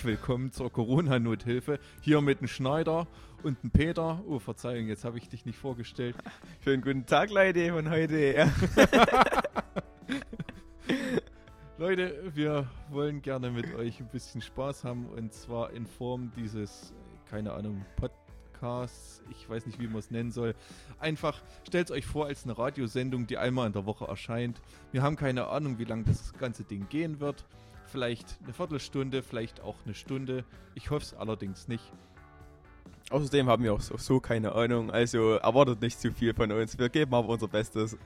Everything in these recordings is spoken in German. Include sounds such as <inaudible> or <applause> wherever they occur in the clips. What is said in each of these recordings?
herzlich willkommen zur Corona-Nothilfe. Hier mit dem Schneider und dem Peter. Oh, Verzeihung, jetzt habe ich dich nicht vorgestellt. Schönen guten Tag, Leute, von heute. <laughs> Leute, wir wollen gerne mit euch ein bisschen Spaß haben und zwar in Form dieses, keine Ahnung, Podcasts. Ich weiß nicht, wie man es nennen soll. Einfach stellt es euch vor als eine Radiosendung, die einmal in der Woche erscheint. Wir haben keine Ahnung, wie lange das ganze Ding gehen wird. Vielleicht eine Viertelstunde, vielleicht auch eine Stunde. Ich hoffe es allerdings nicht. Außerdem haben wir auch so, so keine Ahnung, also erwartet nicht zu viel von uns. Wir geben aber unser Bestes.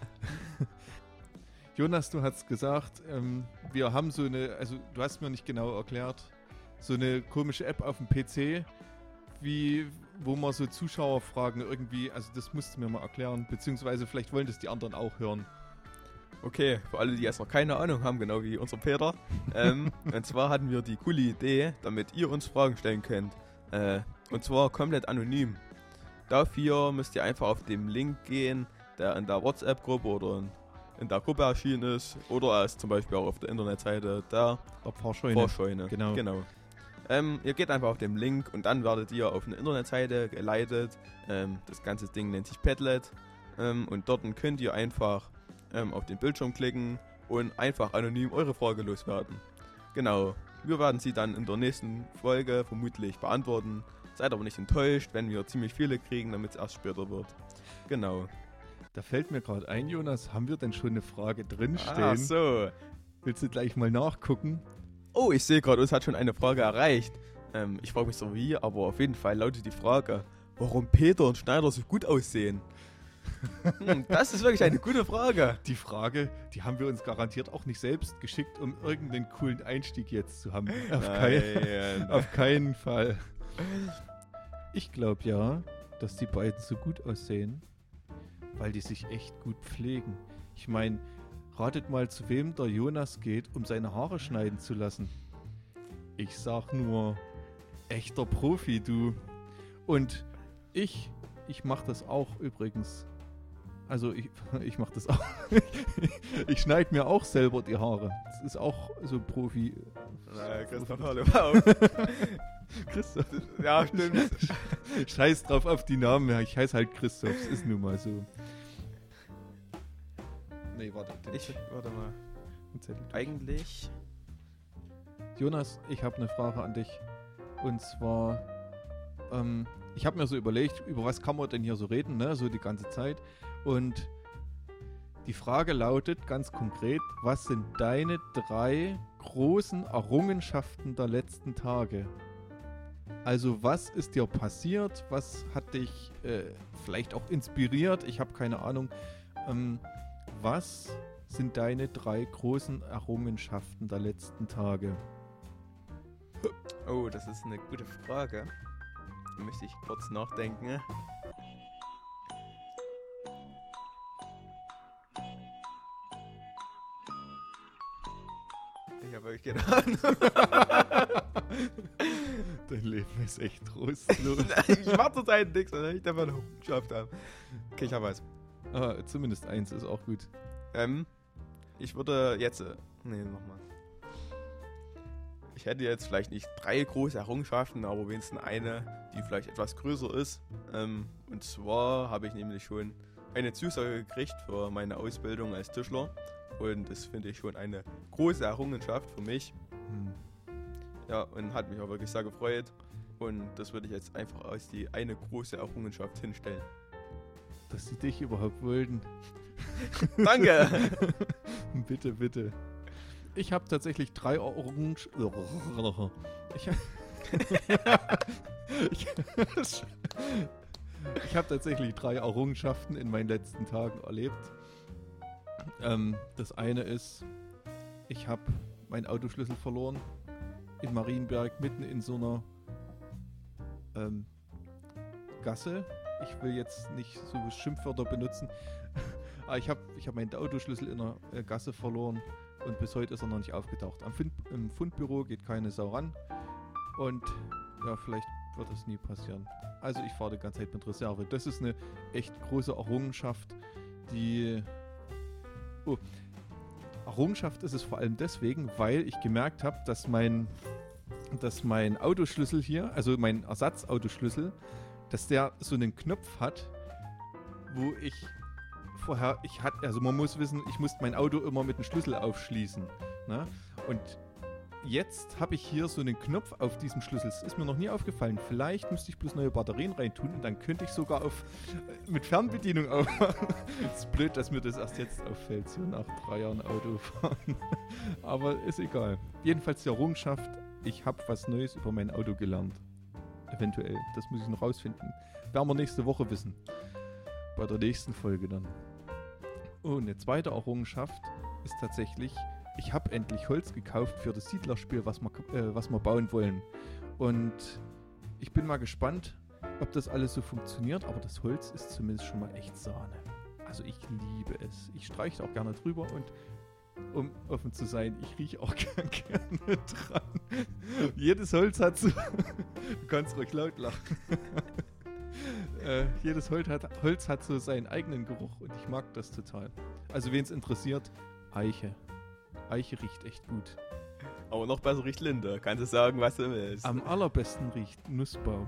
<laughs> Jonas, du hast gesagt, ähm, wir haben so eine, also du hast mir nicht genau erklärt, so eine komische App auf dem PC, wie, wo man so Zuschauerfragen irgendwie, also das musst du mir mal erklären, beziehungsweise vielleicht wollen das die anderen auch hören. Okay, für alle, die jetzt noch keine Ahnung haben, genau wie unser Peter. Ähm, <laughs> und zwar hatten wir die coole Idee, damit ihr uns Fragen stellen könnt. Äh, und zwar komplett anonym. Dafür müsst ihr einfach auf den Link gehen, der in der WhatsApp-Gruppe oder in, in der Gruppe erschienen ist. Oder als zum Beispiel auch auf der Internetseite der Der Fahrscheune. Vorscheune. Genau. genau. Ähm, ihr geht einfach auf den Link und dann werdet ihr auf eine Internetseite geleitet. Ähm, das ganze Ding nennt sich Padlet. Ähm, und dort könnt ihr einfach ähm, auf den Bildschirm klicken und einfach anonym eure Frage loswerden. Genau. Wir werden sie dann in der nächsten Folge vermutlich beantworten. Seid aber nicht enttäuscht, wenn wir ziemlich viele kriegen, damit es erst später wird. Genau. Da fällt mir gerade ein, Jonas, haben wir denn schon eine Frage drinstehen? Ah, so. Willst du gleich mal nachgucken? Oh, ich sehe gerade, uns hat schon eine Frage erreicht. Ähm, ich frage mich so wie, aber auf jeden Fall lautet die Frage, warum Peter und Schneider so gut aussehen. Hm, das ist wirklich eine gute Frage. Die Frage, die haben wir uns garantiert auch nicht selbst geschickt, um irgendeinen coolen Einstieg jetzt zu haben. Auf, kein, auf keinen Fall. Ich glaube ja, dass die beiden so gut aussehen, weil die sich echt gut pflegen. Ich meine, ratet mal, zu wem der Jonas geht, um seine Haare schneiden zu lassen. Ich sag nur, echter Profi, du. Und ich, ich mach das auch übrigens. Also ich, <laughs> ich mach das auch. <laughs> ich schneide mir auch selber die Haare. Das ist auch so Profi. Na, Christoph, hallo. <laughs> Wow. Christoph. Ja, stimmt. Scheiß drauf auf die Namen. Ich heiße halt Christoph. Es ist nun mal so. Nee, warte. Ich, warte mal. Eigentlich. Jonas, ich habe eine Frage an dich. Und zwar, ähm, ich habe mir so überlegt, über was kann man denn hier so reden, ne? So die ganze Zeit. Und die Frage lautet ganz konkret, was sind deine drei großen Errungenschaften der letzten Tage? Also was ist dir passiert? Was hat dich äh, vielleicht auch inspiriert? Ich habe keine Ahnung. Ähm, was sind deine drei großen Errungenschaften der letzten Tage? Oh, das ist eine gute Frage. Da möchte ich kurz nachdenken. Ich habe keine Ahnung. Dein Leben ist echt trostlos. <laughs> ich mach zurzeit nichts, weil ich einfach noch geschafft habe. Okay, ich habe was. ah, zumindest eins ist auch gut. Ähm, ich würde jetzt. äh, Nee, nochmal. Ich hätte jetzt vielleicht nicht drei große Errungenschaften, aber wenigstens eine, die vielleicht etwas größer ist. Ähm, und zwar habe ich nämlich schon eine Zusage gekriegt für meine Ausbildung als Tischler. Und das finde ich schon eine große Errungenschaft für mich. Hm. Ja, und hat mich auch wirklich sehr gefreut. Und das würde ich jetzt einfach als die eine große Errungenschaft hinstellen. Dass sie dich überhaupt wollten. <laughs> Danke! <laughs> bitte, bitte. Ich habe tatsächlich drei Orange. <laughs> Ich, ich, ich habe tatsächlich drei Errungenschaften in meinen letzten Tagen erlebt. Ähm, das eine ist, ich habe meinen Autoschlüssel verloren in Marienberg, mitten in so einer ähm, Gasse. Ich will jetzt nicht so Schimpfwörter benutzen, <laughs> aber ich habe ich hab meinen Autoschlüssel in einer äh, Gasse verloren und bis heute ist er noch nicht aufgetaucht. Am Fund, Im Fundbüro geht keine Sau ran und ja, vielleicht wird es nie passieren. Also ich fahre die ganze Zeit mit Reserve. Das ist eine echt große Errungenschaft, die... Oh, Errungenschaft ist es vor allem deswegen, weil ich gemerkt habe, dass mein, dass mein Autoschlüssel hier, also mein Ersatzautoschlüssel, dass der so einen Knopf hat, wo ich vorher, ich hatte, also man muss wissen, ich musste mein Auto immer mit dem Schlüssel aufschließen. Ne? Und jetzt habe ich hier so einen Knopf auf diesem Schlüssel. Das ist mir noch nie aufgefallen. Vielleicht müsste ich bloß neue Batterien reintun und dann könnte ich sogar auf mit Fernbedienung aufmachen. <laughs> ist blöd, dass mir das erst jetzt auffällt, so nach drei Jahren Autofahren. <laughs> Aber ist egal. Jedenfalls die Errungenschaft, ich habe was Neues über mein Auto gelernt. Eventuell. Das muss ich noch rausfinden. Werden wir nächste Woche wissen. Bei der nächsten Folge dann. Oh, eine zweite Errungenschaft ist tatsächlich, ich habe endlich Holz gekauft für das Siedlerspiel, was wir, äh, was wir bauen wollen. Und ich bin mal gespannt, ob das alles so funktioniert, aber das Holz ist zumindest schon mal echt Sahne. Also ich liebe es. Ich streiche auch gerne drüber und um offen zu sein, ich rieche auch <laughs> gerne dran. Jedes Holz hat so. <laughs> du kannst ruhig laut lachen. <laughs> äh, jedes Holz hat, Holz hat so seinen eigenen Geruch und ich mag das total. Also wen es interessiert, Eiche. Eiche riecht echt gut. Aber noch besser riecht Linde. Kannst du sagen, was du willst. Am allerbesten riecht Nussbaum.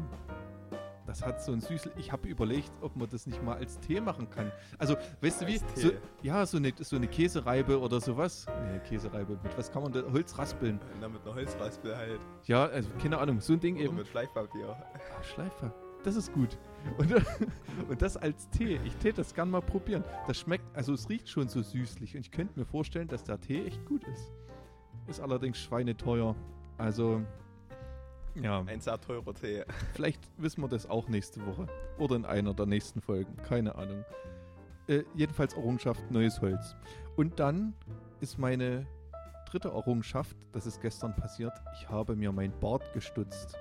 Das hat so ein süßes. Ich habe überlegt, ob man das nicht mal als Tee machen kann. Also, weißt du wie? So, ja, so eine, so eine Käsereibe oder sowas. Nee, Käsereibe. Mit was kann man da? Holz raspeln? Na, mit einer Holzraspel halt. Ja, also keine Ahnung. So ein Ding Oder eben. mit Schleifpapier. Ah, Schleifer. Das ist gut. Und, <laughs> und das als Tee. Ich täte das gern mal probieren. Das schmeckt, also es riecht schon so süßlich. Und ich könnte mir vorstellen, dass der Tee echt gut ist. Ist allerdings schweineteuer. Also, ja. Ein sehr teurer Tee. <laughs> Vielleicht wissen wir das auch nächste Woche. Oder in einer der nächsten Folgen. Keine Ahnung. Äh, jedenfalls Errungenschaft neues Holz. Und dann ist meine dritte Errungenschaft, das ist gestern passiert, ich habe mir mein Bart gestutzt.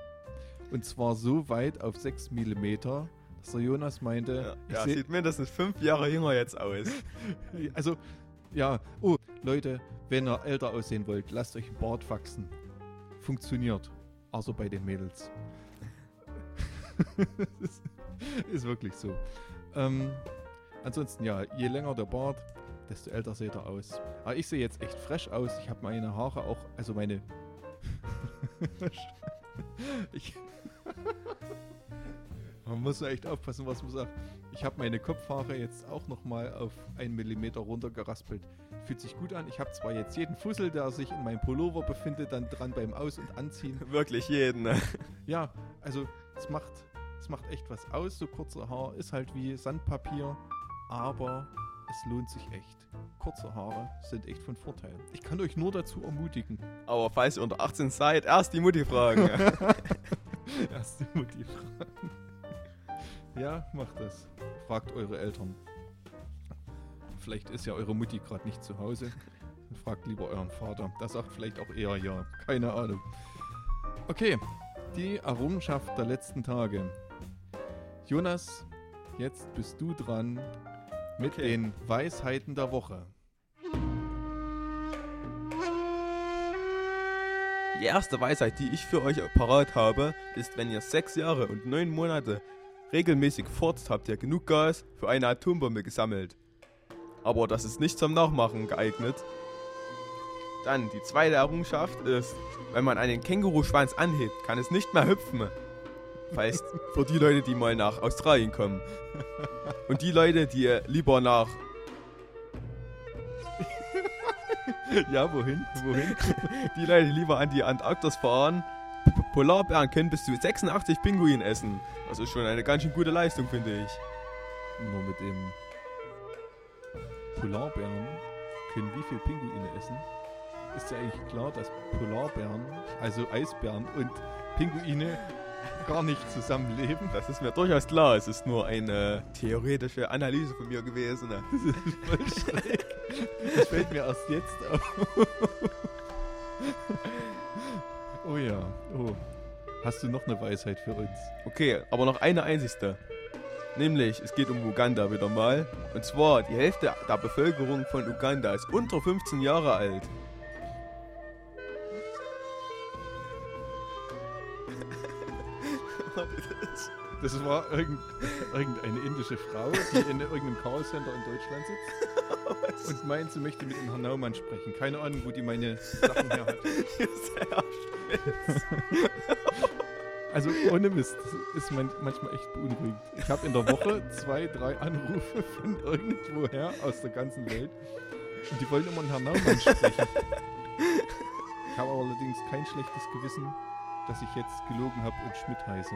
Und zwar so weit auf 6 mm, dass der Jonas meinte, Ja, ja seh- sieht mindestens fünf Jahre jünger jetzt aus. <laughs> also, ja, oh, Leute, wenn ihr älter aussehen wollt, lasst euch einen Bart wachsen. Funktioniert. Also bei den Mädels. ist, <laughs> ist wirklich so. Ähm, ansonsten, ja, je länger der Bart, desto älter seht ihr aus. Aber ich sehe jetzt echt fresh aus. Ich habe meine Haare auch, also meine. <laughs> ich. Man muss ja echt aufpassen, was man sagt. Ich habe meine Kopfhaare jetzt auch nochmal auf 1 mm runtergeraspelt. Fühlt sich gut an. Ich habe zwar jetzt jeden Fussel, der sich in meinem Pullover befindet, dann dran beim Aus- und Anziehen. <laughs> Wirklich jeden. Ne? Ja, also es macht, es macht echt was aus. So kurze Haar ist halt wie Sandpapier, aber es lohnt sich echt. Kurze Haare sind echt von Vorteil. Ich kann euch nur dazu ermutigen. Aber falls ihr unter 18 seid, erst die Mutti fragen. <laughs> <laughs> Erst die Mutti fragen. Ja, macht das. Fragt eure Eltern. Vielleicht ist ja eure Mutti gerade nicht zu Hause. Fragt lieber euren Vater. Das sagt vielleicht auch eher ja. Keine Ahnung. Okay, die Errungenschaft der letzten Tage. Jonas, jetzt bist du dran mit Okay. den Weisheiten der Woche. Die erste Weisheit, die ich für euch parat habe, ist, wenn ihr sechs Jahre und neun Monate regelmäßig furzt, habt ihr genug Gas für eine Atombombe gesammelt. Aber das ist nicht zum Nachmachen geeignet. Dann, die zweite Errungenschaft ist, wenn man einen Känguruschwanz anhebt, kann es nicht mehr hüpfen. Heißt, für die Leute, die mal nach Australien kommen. Und die Leute, die lieber nach <laughs> Ja, wohin? Wohin? Die Leute, die lieber an die Antarktis fahren, Polarbären können bis zu 86 Pinguin essen. Das ist schon eine ganz schön gute Leistung, finde ich. Nur mit dem Polarbären können wie viel Pinguine essen? Ist ja eigentlich klar, dass Polarbären, also Eisbären und Pinguine gar nicht zusammenleben. Das ist mir durchaus klar. Es ist nur eine theoretische Analyse von mir gewesen. ne? Das ist voll schräg. Das fällt mir erst jetzt auf. Oh ja, oh. Hast du noch eine Weisheit für uns? Okay, aber noch eine einzigste. Nämlich, es geht um Uganda wieder mal. Und zwar, die Hälfte der Bevölkerung von Uganda ist unter 15 Jahre alt. <laughs> Das war irgend, irgendeine indische Frau, die in irgendeinem Callcenter in Deutschland sitzt <laughs> und meint, sie möchte mit dem Herrn Naumann sprechen. Keine Ahnung, wo die meine Sachen her hat. <laughs> <laughs> Also ohne Mist, das ist man, manchmal echt beunruhigend. Ich habe in der Woche zwei, drei Anrufe von irgendwoher aus der ganzen Welt und die wollen immer einen Herrn Naumann sprechen. Ich habe allerdings kein schlechtes Gewissen, dass ich jetzt gelogen habe und Schmidt heiße.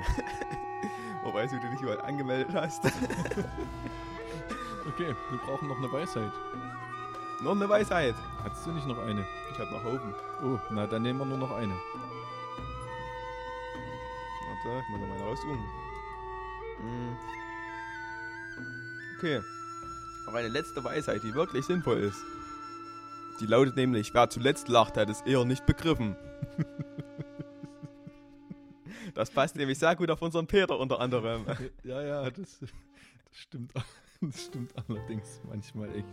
Wobei du dich überall angemeldet hast. <laughs> Okay, wir brauchen noch eine Weisheit. Noch eine Weisheit. Hattest du nicht noch eine? Ich hab noch Haufen. Oh, na dann nehmen wir nur noch eine. Warte, ich muss noch meine raussuchen. Hm. Okay. Noch eine letzte Weisheit, die wirklich sinnvoll ist. Die lautet nämlich, wer zuletzt lacht, hat es eher nicht begriffen. <laughs> Das passt nämlich sehr gut auf unseren Peter unter anderem. Ja, ja, das, das stimmt. <laughs> Das stimmt allerdings manchmal echt.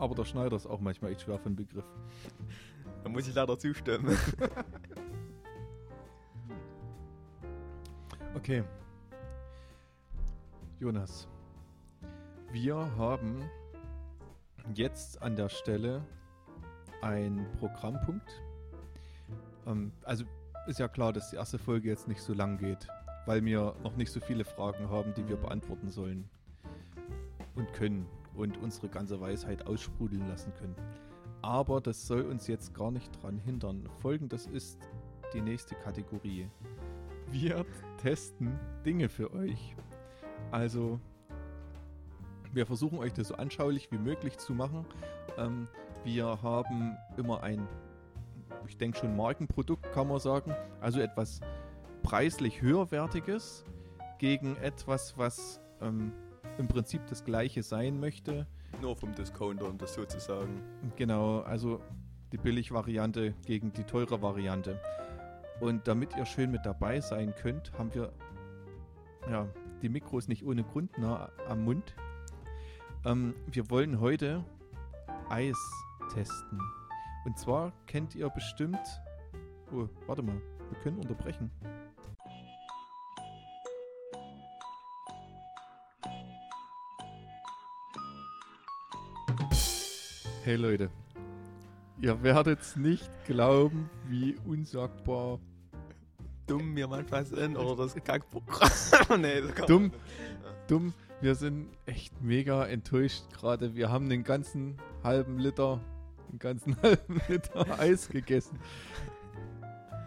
Aber der Schneider ist auch manchmal echt schwer von Begriff. Da muss ich leider zustimmen. <laughs> Okay. Jonas, wir haben jetzt an der Stelle einen Programmpunkt. Ähm, also ist ja klar, dass die erste Folge jetzt nicht so lang geht, weil wir noch nicht so viele Fragen haben, die wir Mhm. beantworten sollen und können und unsere ganze Weisheit aussprudeln lassen können. Aber das soll uns jetzt gar nicht dran hindern. Folgendes ist die nächste Kategorie. Wir testen Dinge für euch. Also, wir versuchen euch das so anschaulich wie möglich zu machen. Ähm, wir haben immer ein, ich denke schon Markenprodukt, kann man sagen. Also etwas preislich höherwertiges gegen etwas, was ähm, im Prinzip das gleiche sein möchte. Nur vom Discounter, um das sozusagen. Genau, also die Billig-Variante gegen die teure Variante. Und damit ihr schön mit dabei sein könnt, haben wir ja, die Mikros nicht ohne Grund nah am Mund. Ähm, wir wollen heute Eis testen. Und zwar kennt ihr bestimmt. Oh, warte mal, wir können unterbrechen. Hey Leute, ihr werdet's nicht glauben, wie unsagbar Dumm wir manchmal sind oder das <laughs> Kackprogramm. <laughs> nee, das Dumm. dumm. Wir sind echt mega enttäuscht gerade. Wir haben den ganzen halben Liter, den ganzen <laughs> halben Liter Eis gegessen.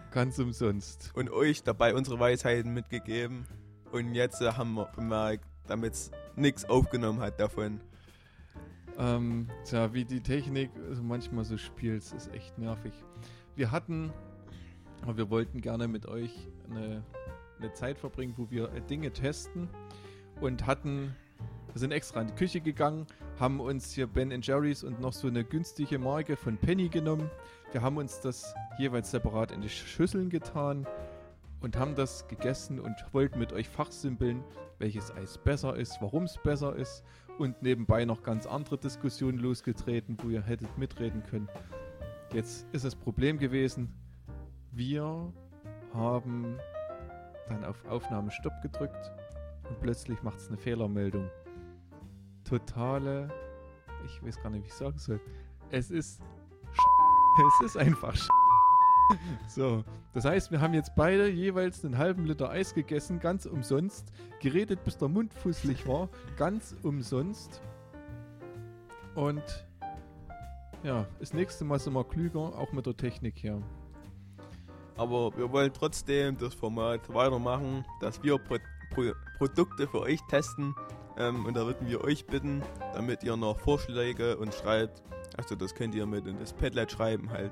Ganz umsonst. Und euch dabei unsere Weisheiten mitgegeben. Und jetzt haben wir bemerkt, damit es nichts aufgenommen hat davon. Ähm, tja, wie die Technik manchmal so spielt, ist echt nervig. Wir hatten, wir wollten gerne mit euch eine, eine Zeit verbringen, wo wir Dinge testen und hatten, wir sind extra in die Küche gegangen, haben uns hier Ben Jerry's und noch so eine günstige Marke von Penny genommen. Wir haben uns das jeweils separat in die Schüsseln getan und haben das gegessen und wollten mit euch fachsimpeln, welches Eis besser ist, warum es besser ist und nebenbei noch ganz andere Diskussionen losgetreten, wo ihr hättet mitreden können. Jetzt ist das Problem gewesen, wir haben dann auf Aufnahme Stopp gedrückt und plötzlich macht es eine Fehlermeldung. Totale, ich weiß gar nicht, wie ich sagen soll. Es ist <laughs> es ist einfach so, das heißt, wir haben jetzt beide jeweils einen halben Liter Eis gegessen, ganz umsonst, geredet, bis der Mund fusselig war, ganz umsonst. Und ja, das nächste Mal sind wir klüger, auch mit der Technik hier. Aber wir wollen trotzdem das Format weitermachen, dass wir Pro Pro Produkte für euch testen. Ähm, und da würden wir euch bitten, damit ihr noch Vorschläge und schreibt. Also das könnt ihr mit in das Padlet schreiben, halt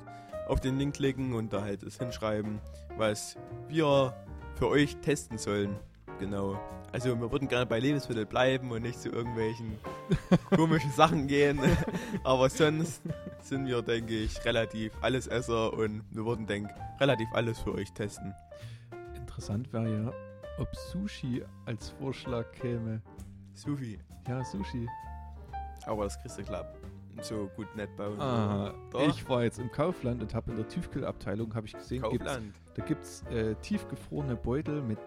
auf den Link klicken und da halt es hinschreiben, was wir für euch testen sollen. Genau. Also wir würden gerne bei Lebensmitteln bleiben und nicht zu irgendwelchen <laughs> komischen Sachen gehen. <laughs> Aber sonst sind wir, denke ich, relativ Allesesser und wir würden, denke ich, relativ alles für euch testen. Interessant wäre ja, ob Sushi als Vorschlag käme. Sushi. Ja, Sushi. Aber das kriegst du klar so gut nett bauen. Doch. Ich war jetzt im Kaufland und habe in der Tiefkühlabteilung, habe ich gesehen, gibt's, da gibt es äh, tiefgefrorene Beutel mit.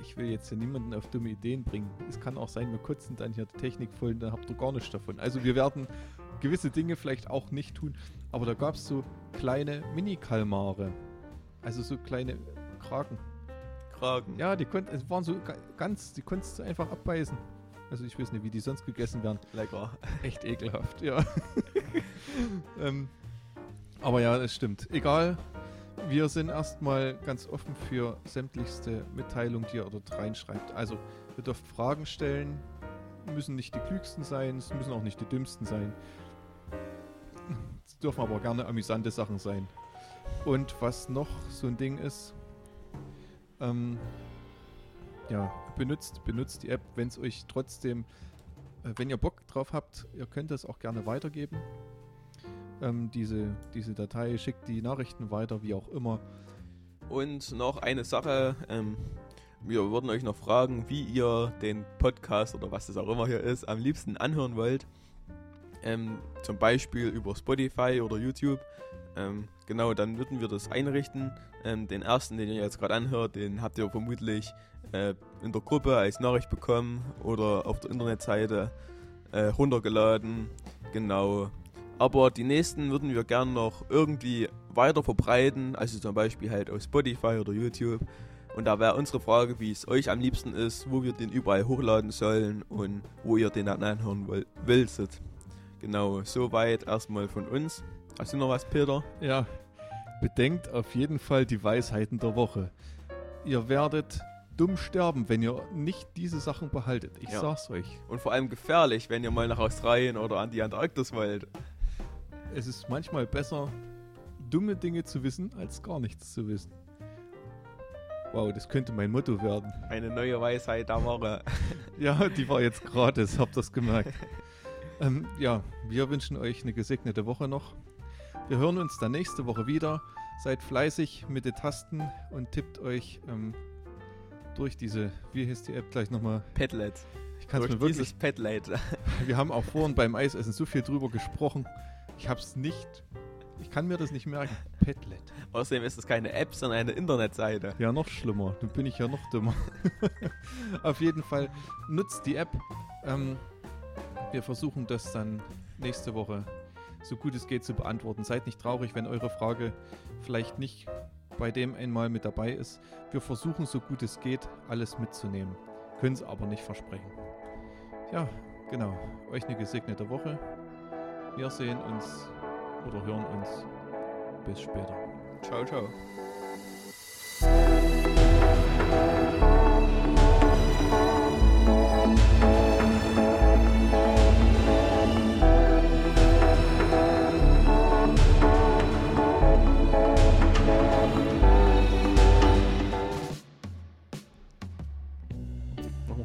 Ich will jetzt hier niemanden auf dumme Ideen bringen. Es kann auch sein, wir kotzen dann hier die Technik voll und dann habt ihr gar nichts davon. Also wir werden gewisse Dinge vielleicht auch nicht tun. Aber da gab es so kleine Mini-Kalmare. Also so kleine Kraken. Kragen. Ja, die konnten, es waren so ga- ganz, die konntest du einfach abbeißen. Also ich weiß nicht, wie die sonst gegessen werden. Lecker. <laughs> Echt ekelhaft, ja. <laughs> ähm, aber ja, es stimmt. Egal, wir sind erstmal ganz offen für sämtlichste Mitteilung, die ihr dort reinschreibt. Also, ihr dürft Fragen stellen, müssen nicht die klügsten sein, es müssen auch nicht die dümmsten sein. Es dürfen aber gerne amüsante Sachen sein. Und was noch so ein Ding ist, ähm, ja, benutzt, benutzt die App, wenn es euch trotzdem, äh, wenn ihr Bock drauf habt, ihr könnt das auch gerne weitergeben. Ähm, diese, diese Datei schickt die Nachrichten weiter, wie auch immer. Und noch eine Sache. Ähm, wir würden euch noch fragen, wie ihr den Podcast oder was das auch immer hier ist, am liebsten anhören wollt. Ähm, zum Beispiel über Spotify oder YouTube. Ähm, genau, dann würden wir das einrichten. Ähm, den ersten, den ihr jetzt gerade anhört, den habt ihr vermutlich äh, in der Gruppe als Nachricht bekommen oder auf der Internetseite äh, runtergeladen. Genau. Aber die nächsten würden wir gern noch irgendwie weiter verbreiten, also zum Beispiel halt auf Spotify oder YouTube. Und da wäre unsere Frage, wie es euch am liebsten ist, wo wir den überall hochladen sollen und wo ihr den dann anhören willst. Genau, soweit erstmal von uns. Hast du noch was, Peter? Ja, bedenkt auf jeden Fall die Weisheiten der Woche. Ihr werdet dumm sterben, wenn ihr nicht diese Sachen behaltet. Ich Ja. sag's euch. Und vor allem gefährlich, wenn ihr mal nach Australien oder an die Antarktis wollt. Es ist manchmal besser, dumme Dinge zu wissen, als gar nichts zu wissen. Wow, das könnte mein Motto werden. Eine neue Weisheit der Woche. <laughs> Ja, die war jetzt gratis, habt das gemerkt. ähm, ja, wir wünschen euch eine gesegnete Woche noch. Wir hören uns dann nächste Woche wieder. Seid fleißig mit den Tasten und tippt euch ähm, durch diese, wie heißt die App gleich nochmal? Padlet. Ich kann es mir wirklich. dieses Padlet. <laughs> Wir haben auch vorhin beim Eisessen so viel drüber gesprochen. Ich hab's nicht. Ich kann mir das nicht merken. Padlet. Außerdem ist es keine App, sondern eine Internetseite. Ja, noch schlimmer. Dann bin ich ja noch dümmer. <laughs> Auf jeden Fall nutzt die App. Ähm, wir versuchen das dann nächste Woche so gut es geht zu beantworten. Seid nicht traurig, wenn eure Frage vielleicht nicht bei dem einmal mit dabei ist. Wir versuchen so gut es geht, alles mitzunehmen. Können es aber nicht versprechen. Ja, genau. Euch eine gesegnete Woche. Wir sehen uns oder hören uns. Bis später. Ciao, ciao.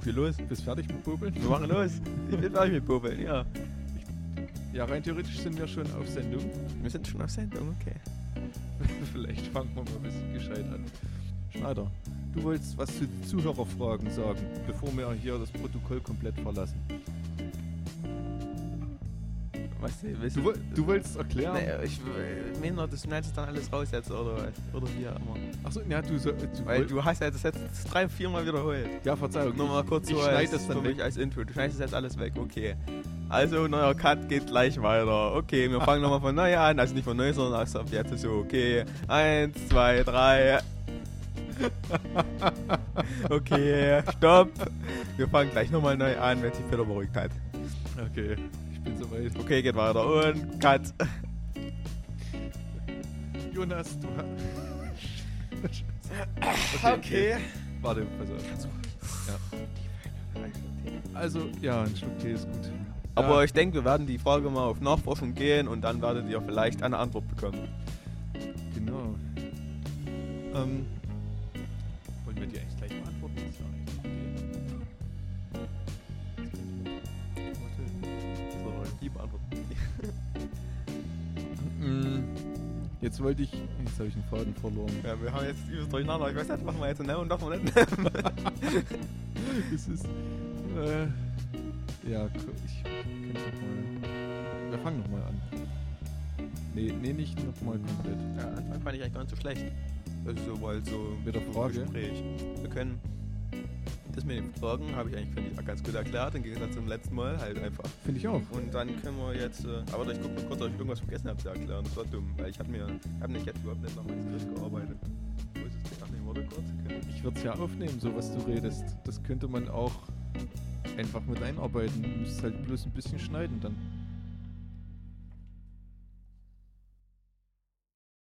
Wir los. Bist fertig mit Bubeln? Wir machen los. Ich bin fertig mit Bobeln, ja. Ja, rein theoretisch sind wir schon auf Sendung. Wir sind schon auf Sendung, okay. <laughs> Vielleicht fangen wir mal ein bisschen gescheit an. Schneider, du wolltest was zu Zuhörerfragen sagen, bevor wir hier das Protokoll komplett verlassen. Willst Du, woll- du wolltest erklären. Nee, ich äh, meine, das schneidest dann alles raus jetzt oder, oder wie auch immer. Achso, ja, du, so, du, Weil du hast ja das jetzt drei, viermal wiederholt. Ja, Verzeihung. Nochmal kurz ich so schneide als, das dann für weg. mich als Intro. Du schneidest jetzt alles weg, okay. Also, neuer Cut geht gleich weiter. Okay, wir fangen nochmal von neu an. Also nicht von neu, sondern also ab jetzt so, okay. Eins, zwei, drei. <laughs> okay, stopp. Wir fangen gleich nochmal neu an, wenn sich Peter beruhigt hat. Okay, ich bin soweit. Okay, geht weiter und Cut. Jonas, du hast. Warte, pass auf. Ja. Also, ja, ein Schluck Tee ist gut. Aber ja, ich denke, wir werden die Frage mal auf Nachforschung gehen und dann werdet ihr vielleicht eine Antwort bekommen. Genau. Ähm, können wir die eigentlich gleich beantworten. Das ist ja eigentlich Jetzt wollte ich. Jetzt habe ich einen Faden verloren. Ja, wir haben jetzt übelst durcheinander. Ich weiß nicht, machen wir jetzt ne und machen wir nicht. <laughs> Das ist. Äh, ja, ich könnte noch mal. Wir fangen nochmal an. Nee, nee, nicht nochmal komplett. ja, Anfang fand ich eigentlich gar nicht so schlecht. Also, weil so Mit der Frage. Gespräch. Wir können. Das mit den Fragen habe ich eigentlich finde ich, ganz gut erklärt, im Gegensatz zum letzten Mal halt einfach. Finde ich auch. Und dann können wir jetzt. Äh, aber ich gucke mal kurz, ob ich irgendwas vergessen habe zu erklären. Das war dumm, weil ich habe mir. habe nicht jetzt überhaupt nicht nach meinem Skript gearbeitet. Wo ist es denn? Ach nee, warte kurz. Okay. Ich würde es ja aufnehmen, so was du redest. Das könnte man auch einfach mit einarbeiten. Du musst halt bloß ein bisschen schneiden dann.